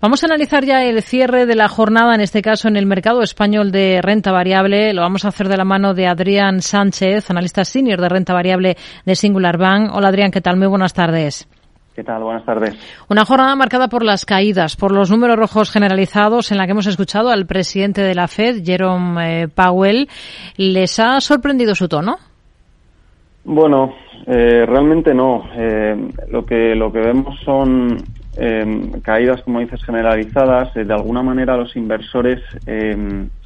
Vamos a analizar ya el cierre de la jornada, en este caso en el mercado español de renta variable. Lo vamos a hacer de la mano de Adrián Sánchez, analista senior de renta variable de Singular Bank. Hola Adrián, ¿qué tal? Muy buenas tardes. ¿Qué tal? Buenas tardes. Una jornada marcada por las caídas, por los números rojos generalizados en la que hemos escuchado al presidente de la Fed, Jerome eh, Powell. ¿Les ha sorprendido su tono? Bueno, eh, realmente no. Eh, lo que lo que vemos son caídas, como dices, generalizadas. de alguna manera los inversores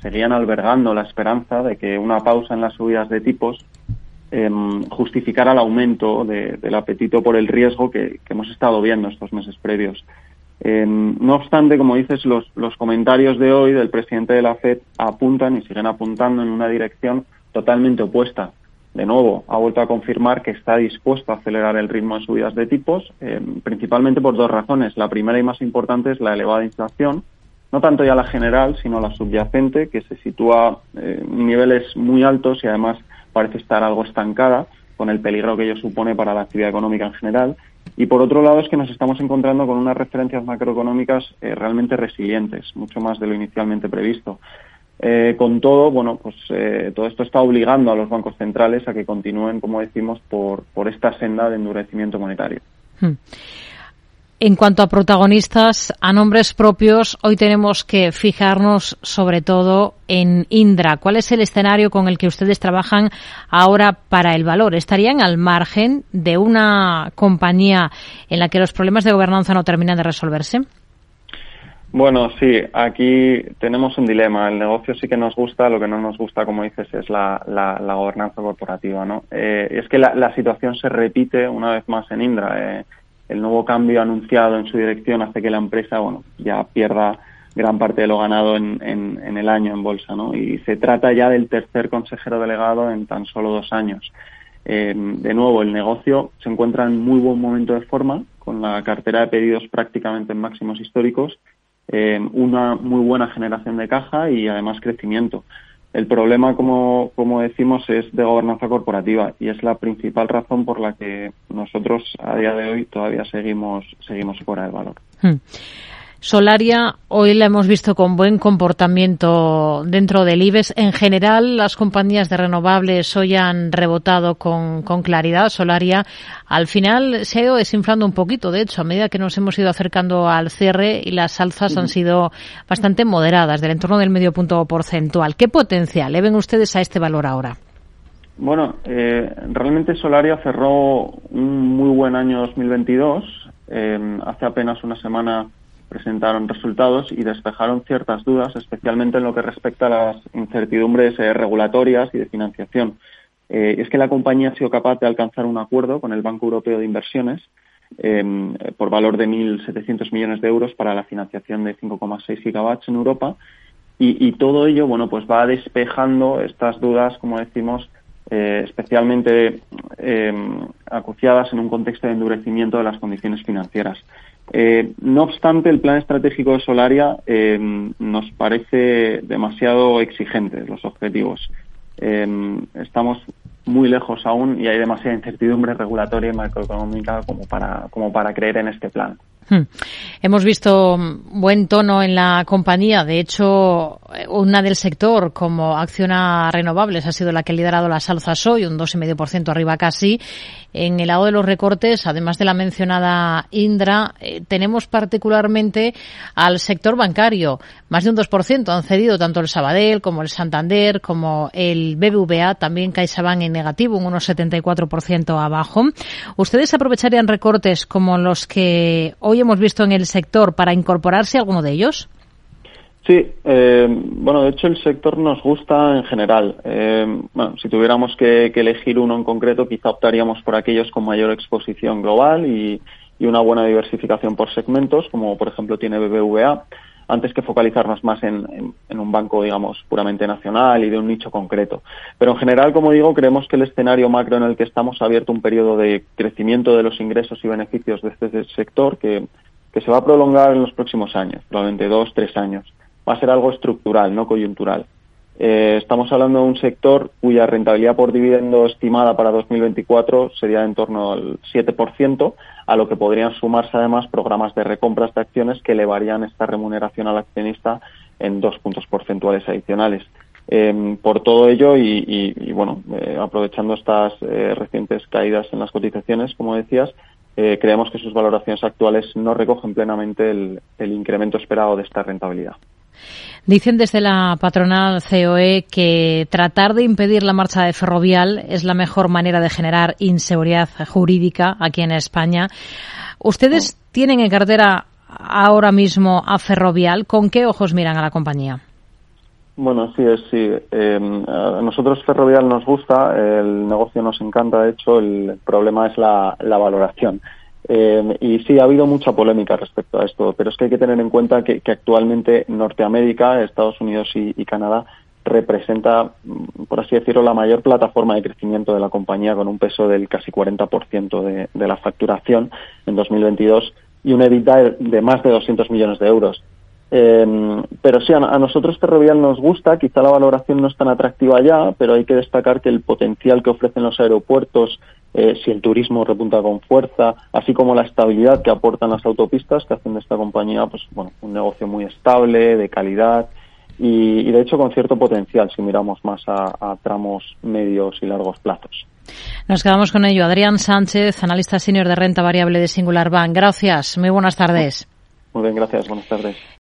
seguían albergando la esperanza de que una pausa en las subidas de tipos Em, justificar el aumento del apetito por el riesgo que, hemos estado viendo estos meses previos. No obstante, como dices, los, los comentarios de hoy del presidente de la FED apuntan y siguen apuntando en una dirección totalmente opuesta. De nuevo, ha vuelto a confirmar que está dispuesto a acelerar el ritmo de subidas de tipos, em, principalmente por dos razones. La primera y más importante es la elevada inflación, no tanto ya la general, sino la subyacente, que se sitúa eh, en niveles muy altos y además parece estar algo estancada con el peligro que ello supone para la actividad económica en general. Y por otro lado es que nos estamos encontrando con unas referencias macroeconómicas eh, realmente resilientes, mucho más de lo inicialmente previsto. Eh, con todo, bueno, pues eh, todo esto está obligando a los bancos centrales a que continúen, como decimos, por, por esta senda de endurecimiento monetario. Hmm. En cuanto a protagonistas, a nombres propios, hoy tenemos que fijarnos sobre todo en Indra. ¿Cuál es el escenario con el que ustedes trabajan ahora para el valor? ¿Estarían al margen de una compañía en la que los problemas de gobernanza no terminan de resolverse? Bueno, sí, aquí tenemos un dilema. El negocio sí que nos gusta, lo que no nos gusta, como dices, es la, gobernanza corporativa. ¿no? Eh, es que la, situación se repite una vez más en Indra. Eh, el nuevo cambio anunciado en su dirección hace que la empresa bueno, ya pierda gran parte de lo ganado en, en, el año en bolsa. ¿no? Y se trata ya del tercer consejero delegado en tan solo dos años. Eh, de nuevo, el negocio se encuentra en muy buen momento de forma, con la cartera de pedidos prácticamente en máximos históricos, eh, una muy buena generación de caja y además crecimiento. El problema, como, como decimos, es de gobernanza corporativa y es la principal razón por la que nosotros a día de hoy todavía seguimos, seguimos fuera del valor. Hmm. Solaria, hoy la hemos visto con buen comportamiento dentro del IBEX. En general, las compañías de renovables hoy han rebotado con, con, claridad. Solaria, al final, se ha ido desinflando un poquito. De hecho, a medida que nos hemos ido acercando al cierre y las alzas han sido bastante moderadas, del entorno del medio punto porcentual. ¿Qué potencial le ven ustedes a este valor ahora? Bueno, eh, realmente Solaria cerró un muy buen año 2022. Eh, hace apenas una semana presentaron resultados y despejaron ciertas dudas, especialmente en lo que respecta a las incertidumbres eh, regulatorias y de financiación. Eh, es que la compañía ha sido capaz de alcanzar un acuerdo con el Banco Europeo de Inversiones em, por valor de 1.700 millones de euros para la financiación de 5,6 gigawatts en Europa y, todo ello, bueno, pues va despejando estas dudas, como decimos, eh, especialmente em, acuciadas en un contexto de endurecimiento de las condiciones financieras. Eh, no obstante, el plan estratégico de Solaria eh, nos parece demasiado exigente, los objetivos. Eh, estamos muy lejos aún y hay demasiada incertidumbre regulatoria y macroeconómica como para, como para creer en este plan. Hmm. Hemos visto buen tono en la compañía. De hecho, una del sector como Acciona Renovables ha sido la que ha liderado las alzas hoy, un 2,5% arriba casi. En el lado de los recortes, además de la mencionada Indra, eh, tenemos particularmente al sector bancario. Más de un 2% han cedido tanto el Sabadell como el Santander como el BBVA, también CaixaBank en negativo, un 1,74% abajo. ¿Ustedes aprovecharían recortes como los que hoy hemos visto en el sector para incorporarse alguno de ellos? Sí, eh, bueno, de hecho el sector nos gusta en general. Eh, bueno, si tuviéramos que, elegir uno en concreto, quizá optaríamos por aquellos con mayor exposición global y, una buena diversificación por segmentos, como por ejemplo tiene BBVA, antes que focalizarnos más en, un banco, digamos, puramente nacional y de un nicho concreto. Pero en general, como digo, creemos que el escenario macro en el que estamos ha abierto un periodo de crecimiento de los ingresos y beneficios de este sector que, que se va a prolongar en los próximos años, probablemente dos, tres años va a ser algo estructural, no coyuntural. Eh, estamos hablando de un sector cuya rentabilidad por dividendo estimada para 2024 sería en torno al 7%, a lo que podrían sumarse además programas de recompras de acciones que elevarían esta remuneración al accionista en dos puntos porcentuales adicionales. Em, por todo ello y, bueno, eh, aprovechando estas eh, recientes caídas en las cotizaciones, como decías, creemos que sus valoraciones actuales no recogen plenamente el incremento esperado de esta rentabilidad. Dicen desde la patronal COE que tratar de impedir la marcha de Ferrovial es la mejor manera de generar inseguridad jurídica aquí en España. ¿Ustedes tienen en cartera ahora mismo a Ferrovial? ¿Con qué ojos miran a la compañía? Bueno, sí, sí. Em, a nosotros Ferrovial nos gusta, el negocio nos encanta, de hecho, el problema es la valoración. Eh, y sí, ha habido mucha polémica respecto a esto, pero es que hay que tener en cuenta que, actualmente Norteamérica, Estados Unidos y, Canadá representa, mm, por así decirlo, la mayor plataforma de crecimiento de la compañía con un peso del casi 40% de, de la facturación en 2022 y un EBITDA de más de 200 millones de euros. Eh, pero sí, a, nosotros Ferrovial nos gusta, quizá la valoración no es tan atractiva ya, pero hay que destacar que el potencial que ofrecen los aeropuertos eh, si el turismo repunta con fuerza, así como la estabilidad que aportan las autopistas, que hacen de esta compañía pues, bueno, un negocio muy estable, de calidad y, de hecho con cierto potencial si miramos más a, tramos medios y largos plazos. Nos quedamos con ello. Adrián Sánchez, analista senior de renta variable de Singular Bank. Gracias. Muy buenas tardes. Muy bien, gracias. Buenas tardes.